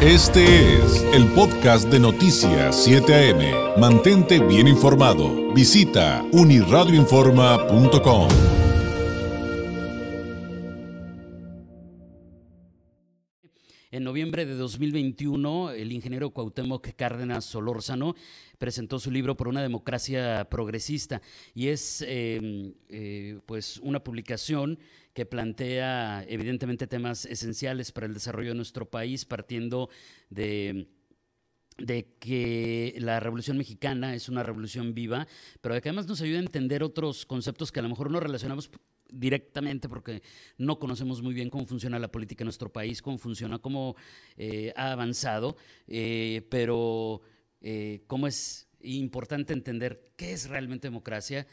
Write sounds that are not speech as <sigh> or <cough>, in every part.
Este es el podcast de Noticias 7 AM. Mantente bien informado. Visita uniradioinforma.com. En noviembre de 2021, el ingeniero Cuauhtémoc Cárdenas Solórzano presentó su libro Por una democracia progresista y es em, eh, pues una publicación que plantea evidentemente temas esenciales para el desarrollo de nuestro país, partiendo de de que la Revolución Mexicana es una revolución viva, pero que además nos ayuda a entender otros conceptos que a lo mejor no relacionamos directamente porque no conocemos muy bien cómo funciona la política en nuestro país, cómo funciona, cómo eh, ha avanzado, eh, pero eh, cómo es importante entender qué es realmente democracia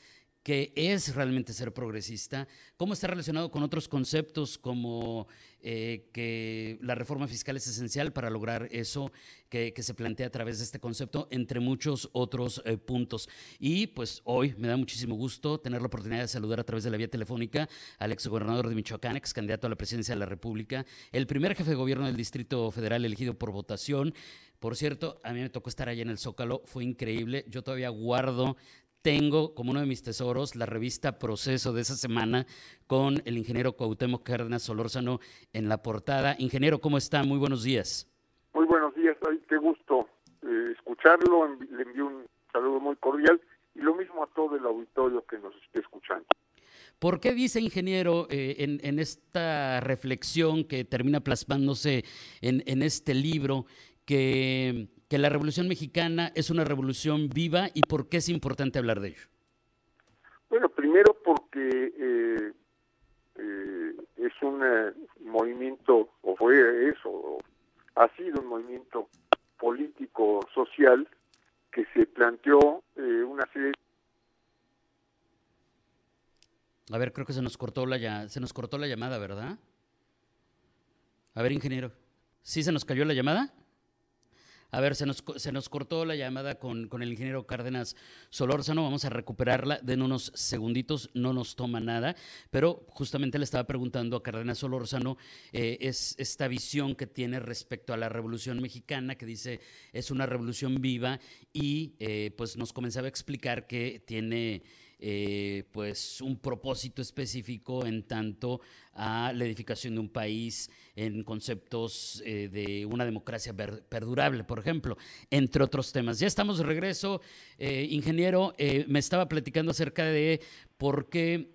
qué es realmente ser progresista, cómo está relacionado con otros conceptos como eh, que la reforma fiscal es esencial para lograr eso que, se plantea a través de este concepto, entre muchos otros eh, puntos. Y pues hoy me da muchísimo gusto tener la oportunidad de saludar a través de la vía telefónica al exgobernador de Michoacán, ex candidato a la presidencia de la República, el primer jefe de gobierno del Distrito Federal elegido por votación. Por cierto, a mí me tocó estar allá en el Zócalo, fue increíble. Yo todavía guardo tengo como uno de mis tesoros la revista Proceso de esa semana con el ingeniero Cuauhtémoc Cárdenas Solórzano en la portada. Ingeniero, ¿cómo está? Muy buenos días. Muy buenos días, qué gusto eh, escucharlo, le envío un saludo muy cordial y lo mismo a todo el auditorio que nos esté escuchando. ¿Por qué dice, ingeniero, eh, en, esta reflexión que termina plasmándose en, en este libro, que que la Revolución Mexicana es una revolución viva y por qué es importante hablar de ello? Bueno, primero porque eh, eh, es un eh, movimiento, o fue eso, ha sido un movimiento político, social, que se planteó una serie A ver, creo que se nos cortó la se nos cortó la llamada, ¿verdad? A ver, ingeniero. ¿Sí se nos cayó la llamada? A ver, se nos, se nos cortó la llamada con, el ingeniero Cárdenas Solórzano. Vamos a recuperarla. Den unos segunditos, no nos toma nada. Pero justamente le estaba preguntando a Cárdenas Solórzano eh, es esta visión que tiene respecto a la Revolución Mexicana, que dice es una revolución viva y eh, pues nos comenzaba a explicar que tiene eh, pues un propósito específico en tanto a la edificación de un país en conceptos eh, de una democracia perdurable, por ejemplo, entre otros temas. Ya estamos de regreso, eh, ingeniero, me estaba platicando acerca de por qué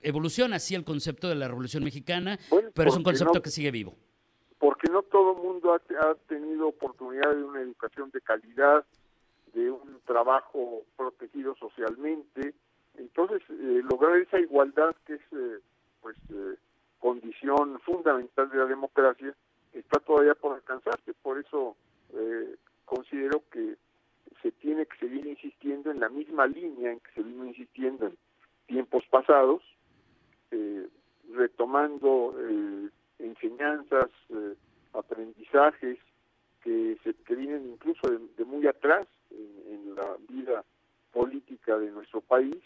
evoluciona así el concepto de la Revolución Mexicana, pero es un concepto que sigue vivo. Porque no todo el mundo ha tenido oportunidad de una educación de calidad, de un trabajo protegido socialmente. Entonces, eh, lograr esa igualdad que es eh, pues eh, condición fundamental de la democracia está todavía por alcanzarse. Por eso considero que se tiene que seguir insistiendo en la misma línea en que se vino insistiendo en tiempos pasados, retomando enseñanzas, aprendizajes que, se, que vienen incluso de muy atrás la vida política de nuestro país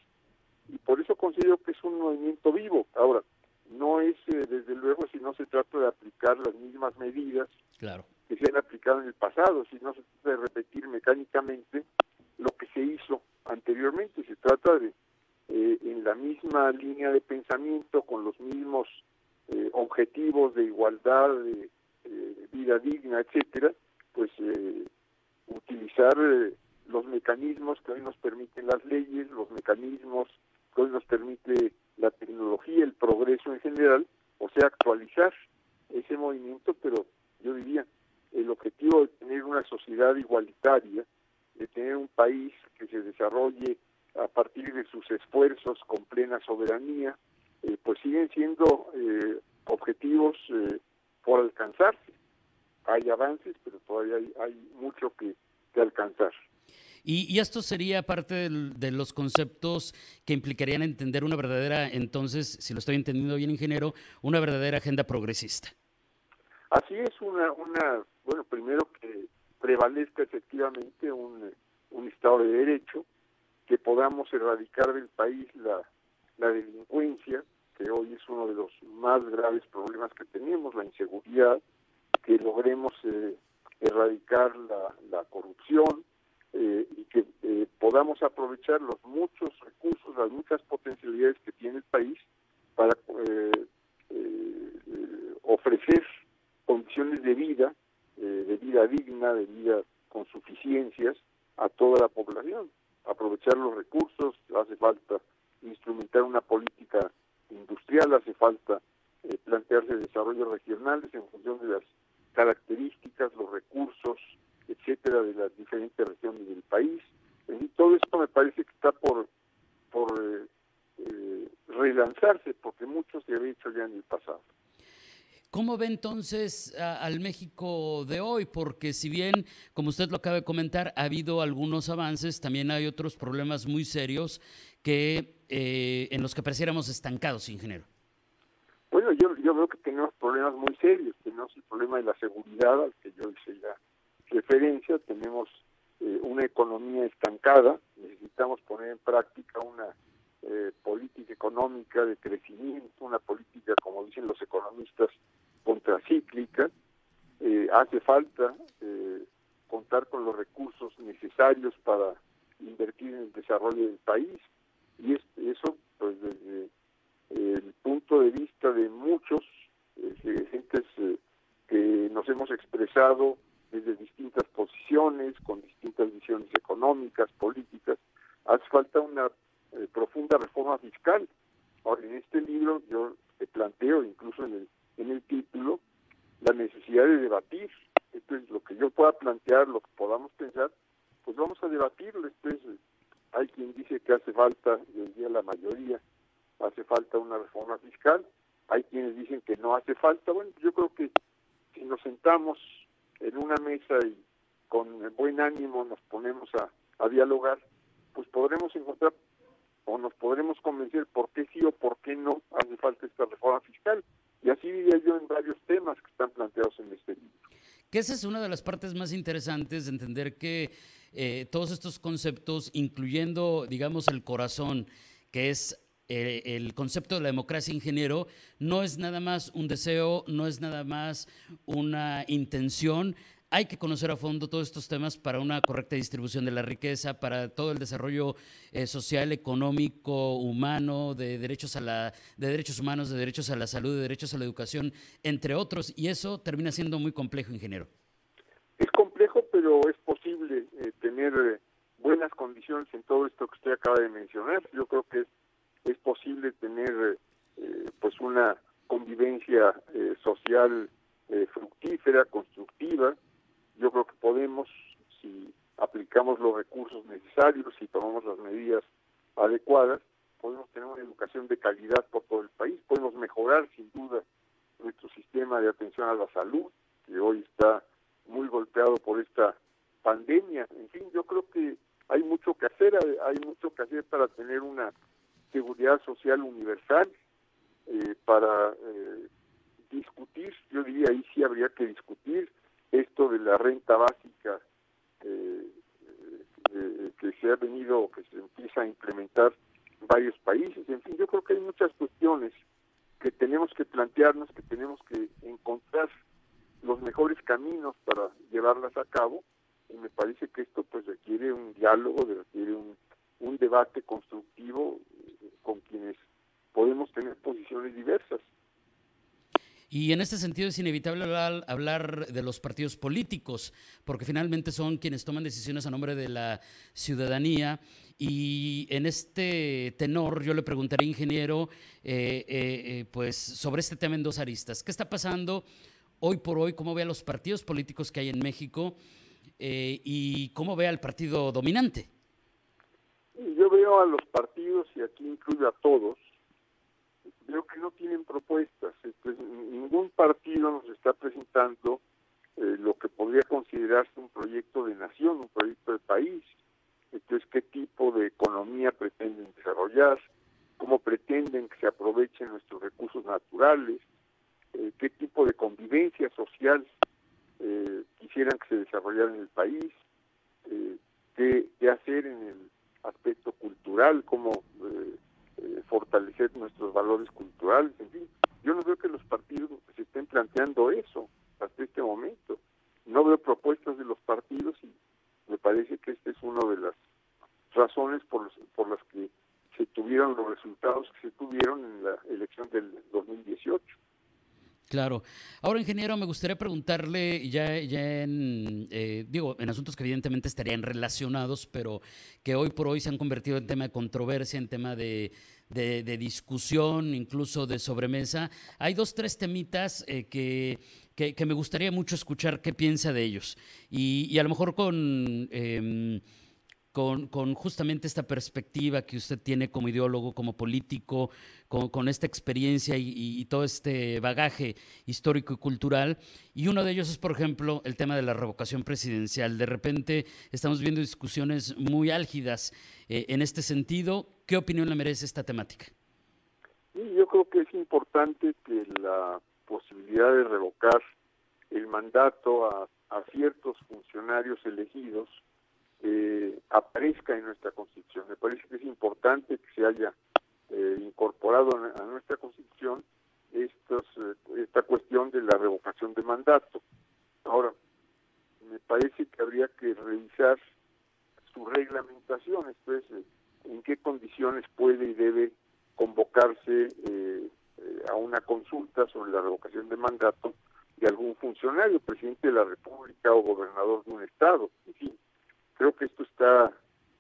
y por eso considero que es un movimiento vivo. Ahora, no es eh, desde luego si no se trata de aplicar las mismas medidas que se han aplicado en el pasado, si no se trata de repetir mecánicamente lo que se hizo anteriormente, se trata de eh, en la misma línea de pensamiento, con los mismos eh, objetivos de igualdad, de vida digna, etcétera, pues utilizar eh, los mecanismos que hoy nos permiten las leyes, los mecanismos que hoy nos permite la tecnología, el progreso en general, o sea, actualizar ese movimiento, pero yo diría, el objetivo de tener una sociedad igualitaria, de tener un país que se desarrolle a partir de sus esfuerzos con plena soberanía, eh, pues siguen siendo eh, objetivos por alcanzarse hay avances, pero todavía hay, mucho que, alcanzar. Y, esto sería parte de los conceptos que implicarían entender una verdadera, entonces, si lo estoy entendiendo bien, ingeniero, una verdadera agenda progresista. Así es, una, una bueno, primero que prevalezca efectivamente un, un Estado de Derecho, que podamos erradicar del país la, la delincuencia, que hoy es uno de los más graves problemas que tenemos, la inseguridad, que logremos erradicar la, la corrupción y que podamos aprovechar los muchos recursos, las muchas potencialidades que tiene el país para ofrecer condiciones de vida, de vida digna, de vida con suficiencias a toda la población. Aprovechar los recursos, hace falta instrumentar una política industrial, hace falta eh, plantearse desarrollos regionales en función de las características, los recursos, etcétera, de las diferentes regiones del país. Y todo esto me parece que está por, por eh, eh, relanzarse, porque ya en el pasado. ¿Cómo ve entonces al México de hoy? Porque si bien, como usted lo acaba de comentar, ha habido algunos avances, también hay otros problemas muy serios que eh, en los que pareciéramos estancados, ingeniero. Bueno, yo, yo veo que tenemos problemas muy serios. Tenemos el problema de la seguridad, al que yo hice ya referencia. Tenemos eh, una economía estancada. Necesitamos poner en práctica una eh, política económica de crecimiento, una política, como dicen los economistas, contracíclica. Eh, hace falta eh, contar con los recursos necesarios para invertir en el desarrollo del país y eso pues desde el punto de vista de muchos eh, gentes que nos hemos expresado desde distintas posiciones, con distintas visiones económicas, políticas, hace falta una profunda reforma fiscal. Ahora, en este libro yo planteo, incluso en el en el título la necesidad de debatir. Entonces, lo que yo pueda plantear, lo que podamos pensar, pues vamos a debatirlo. Entonces, hay quien dice que hace falta, yo diría la mayoría, hace falta una reforma fiscal. Hay quienes dicen que no hace falta. Bueno, yo creo que si nos sentamos en una mesa y con buen ánimo nos ponemos a, a dialogar, pues podremos encontrar o nos podremos convencer por qué sí o por qué no hace falta esta reforma fiscal. Y así diría yo en varios temas que están planteados en este libro. Que esa es una de las partes más interesantes de entender que eh, todos estos conceptos, incluyendo, digamos, el corazón, que es eh, el concepto de la democracia ingeniero, no es nada más un deseo, no es nada más una intención, hay que conocer a fondo todos estos temas para una correcta distribución de la riqueza, para todo el desarrollo eh, social, económico, humano, de derechos a la, de derechos humanos, de derechos a la salud, de derechos a la educación, entre otros, y eso termina siendo muy complejo, ingeniero. Es complejo, pero es posible eh, tener eh, buenas condiciones en todo esto que usted acaba de mencionar. Yo creo que es, es posible tener pues una convivencia social fructífera, que podemos, si aplicamos los recursos necesarios, si tomamos las medidas adecuadas, podemos tener una educación de calidad por todo el país, podemos mejorar sin duda nuestro sistema de atención a la salud, que hoy está muy golpeado por esta pandemia. En fin, yo creo que hay mucho que hacer, hay mucho que hacer para tener una seguridad social universal, eh, para eh, discutir, yo diría ahí sí habría que discutir esto de la renta básica eh, eh, que se ha venido, que se empieza a implementar en varios países. En fin, yo creo que hay muchas cuestiones que tenemos que plantearnos, que tenemos que encontrar los mejores caminos para llevarlas a cabo y me parece que esto pues requiere un diálogo, requiere un, un debate constructivo eh, con quienes podemos tener posiciones diversas. Y en este sentido es inevitable hablar, de los partidos políticos, porque finalmente son quienes toman decisiones a nombre de la ciudadanía. Y en este tenor yo le preguntaré, ingeniero, eh, eh, eh, pues sobre este tema en dos aristas. ¿Qué está pasando hoy por hoy? ¿Cómo ve a los partidos políticos que hay en México? ¿Y cómo ve al partido dominante? Yo veo a los partidos, y aquí incluyo a todos, creo que no tienen propuestas. ningún partido nos está presentando eh, lo que podría considerarse un proyecto de nación, un proyecto de país. Entonces, ¿qué tipo de economía pretenden desarrollar? ¿Cómo pretenden que se aprovechen nuestros recursos naturales? Eh, ¿Qué tipo de convivencia social eh, quisieran que se desarrollara en el país? ¿qué, ¿Qué hacer en el aspecto cultural? ¿Cómo eh, nuestros valores culturales, en fin. Yo no veo que los partidos se estén planteando eso. hasta este momento. No veo propuestas de los partidos y me parece que esta es una de las razones por, por las que se tuvieron los resultados que se tuvieron en la elección del 2018. Claro. Ahora, ingeniero, me gustaría preguntarle ya, ya en, eh, digo, en asuntos que evidentemente estarían relacionados, pero que hoy por hoy se han convertido en tema de controversia, en tema de, de, discusión, incluso de sobremesa. Hay dos, tres temitas eh, que, que, me gustaría mucho escuchar qué piensa de ellos. Y, y a lo mejor con... Eh, con, justamente esta perspectiva que usted tiene como ideólogo, como político, con, esta experiencia y, todo este bagaje histórico y cultural. Y uno de ellos es, por ejemplo, el tema de la revocación presidencial. De repente estamos viendo discusiones muy álgidas eh, en este sentido. ¿Qué opinión le merece esta temática? yo creo que es importante que la posibilidad de revocar el mandato a ciertos funcionarios elegidos eh, aparezca en nuestra Constitución. Me parece que es importante que se haya eh, incorporado a nuestra Constitución estos, eh, esta cuestión de la revocación de mandato. Ahora, me parece que habría que revisar su reglamentación, esto es, en qué condiciones puede y debe convocarse a una consulta sobre la revocación de mandato de algún funcionario, presidente de la República o gobernador de un estado, en fin Creo que esto está,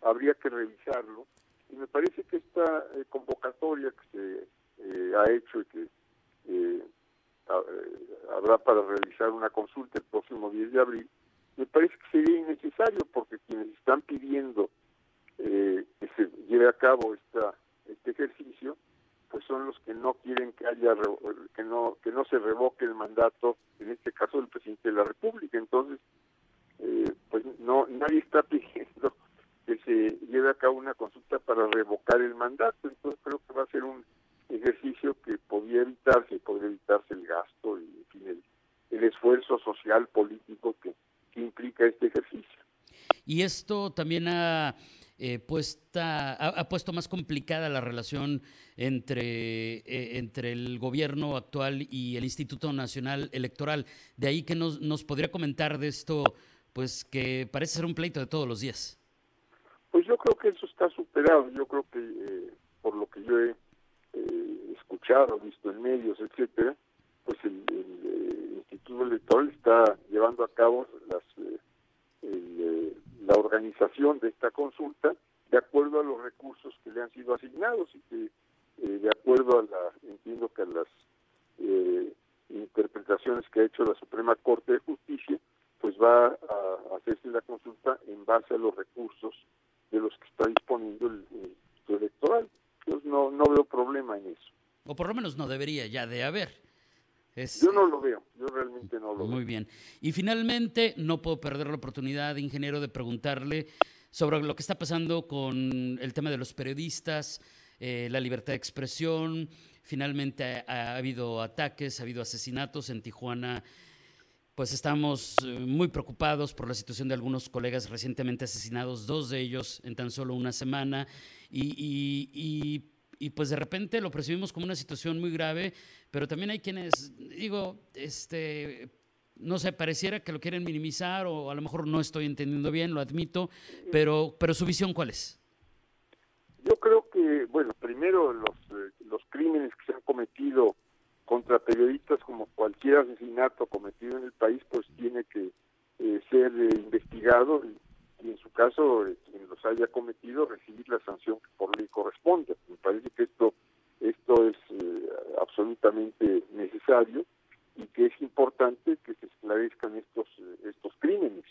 habría que revisarlo. Y me parece que esta eh, convocatoria que se eh, ha hecho y que eh, habrá para realizar una consulta el próximo 10 de abril, me parece que sería innecesario porque quienes están pidiendo que se lleve a cabo esta, este ejercicio, pues son los que no quieren que haya que no que no se revoque el mandato, en este caso del presidente de la República. Entonces, eh, pues no nadie está pidiendo que se lleve a cabo una consulta revocar el mandato, entonces creo que va a ser un ejercicio que podría evitarse, podría evitarse el gasto y en fin, el, esfuerzo social político que, implica este ejercicio. Y esto también ha eh, puesta, ha, puesto más complicada la relación entre, eh, entre el gobierno actual y el Instituto Nacional Electoral. De ahí que nos, nos podría comentar de esto pues que parece ser un pleito de todos los días. Pues yo creo que eso está superado. Yo creo que eh, por lo que yo he eh, escuchado, visto en medios, etcétera, pues el, eh, Instituto Electoral está llevando a cabo las, la organización de esta consulta de acuerdo a los recursos que le han sido asignados y que de acuerdo a la, entiendo que a las interpretaciones que ha hecho la Suprema Corte de Justicia, pues va a hacerse la consulta en base a los recursos de los que está disponiendo el, Instituto Electoral. Entonces no, no veo problema en eso. O por lo menos no debería ya de haber. yo no lo veo, yo realmente no lo veo. Muy bien. Y finalmente, no puedo perder la oportunidad, ingeniero, de preguntarle sobre lo que está pasando con el tema de los periodistas, eh, la libertad de expresión. Finalmente ha, habido ataques, ha habido asesinatos en Tijuana pues estamos eh, muy preocupados por la situación de algunos colegas recientemente asesinados, dos de ellos en tan solo una semana, y, pues de repente lo percibimos como una situación muy grave, pero también hay quienes, digo, este, no sé, pareciera que lo quieren minimizar o a lo mejor no estoy entendiendo bien, lo admito, pero, pero su visión cuál es? Yo creo que, bueno, primero los, eh, los crímenes que se han cometido contra periodistas como cualquier asesinato cometido en el país pues tiene que eh, ser eh, investigado y, en su caso eh, quien los haya cometido recibir la sanción que por ley corresponde. Me parece que esto esto es absolutamente necesario y que es importante que se esclarezcan estos estos crímenes.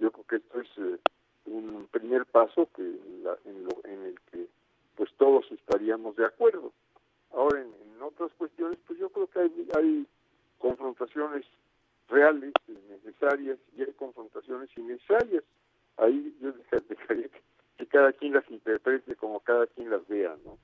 Yo creo que esto es un primer paso que en, lo, en el que pues todos estaríamos de acuerdo. Ahora en otras cuestiones, pues yo creo que hay, confrontaciones reales, necesarias, y hay confrontaciones innecesarias. Ahí yo <laughs> dejaría que, que cada quien las interprete como cada quien las vea, ¿no?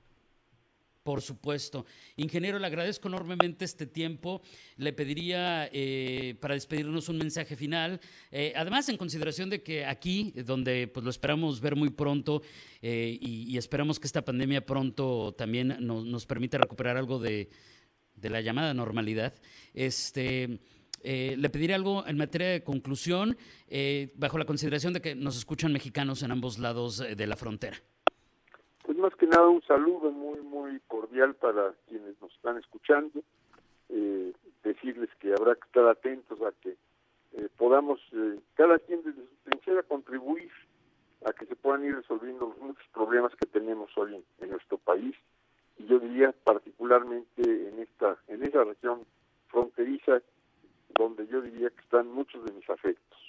Por supuesto. Ingeniero, le agradezco enormemente este tiempo. Le pediría eh, para despedirnos un mensaje final. Eh, además, en consideración de que aquí, donde pues, lo esperamos ver muy pronto eh, y, esperamos que esta pandemia pronto también nos permita recuperar algo de, de la llamada normalidad, este, Eh, le pediré algo en materia de conclusión, bajo la consideración de que nos escuchan mexicanos en ambos lados de la frontera. Más que nada un saludo muy, muy cordial para quienes nos están escuchando. decirles que habrá que estar atentos a que podamos, cada quien desde su trinchera, contribuir a que se puedan ir resolviendo muchos problemas que tenemos hoy en, nuestro país y yo diría particularmente en esta en esa región fronteriza donde yo diría que están muchos de mis afectos.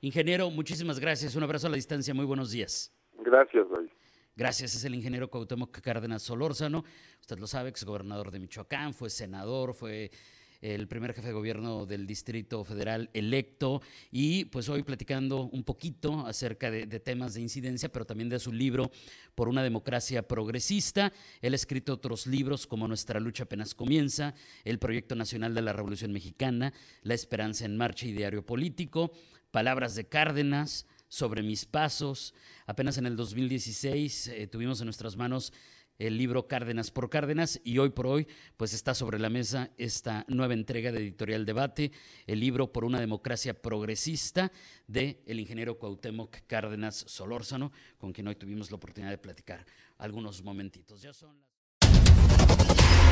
Ingeniero, muchísimas gracias. Un abrazo a la distancia. Muy buenos días. Gracias, David. Gracias, es el ingeniero Cuauhtémoc Cárdenas Solórzano. Usted lo sabe, gobernador de Michoacán, fue senador, fue el primer jefe de gobierno del Distrito Federal electo, y pues hoy platicando un poquito acerca de, temas de incidencia, pero también de su libro Por una democracia progresista. Él ha escrito otros libros como Nuestra lucha apenas comienza, El Proyecto Nacional de la Revolución Mexicana, La Esperanza en Marcha y Diario Político, Palabras de Cárdenas, Sobre mis pasos. Apenas en el 2016 eh, tuvimos en nuestras manos el libro Cárdenas por Cárdenas y hoy por hoy pues está sobre la mesa esta nueva entrega de Editorial Debate, el libro por una democracia progresista de el ingeniero Cuauhtémoc Cárdenas Solórzano, con quien hoy tuvimos la oportunidad de platicar algunos momentitos. Ya son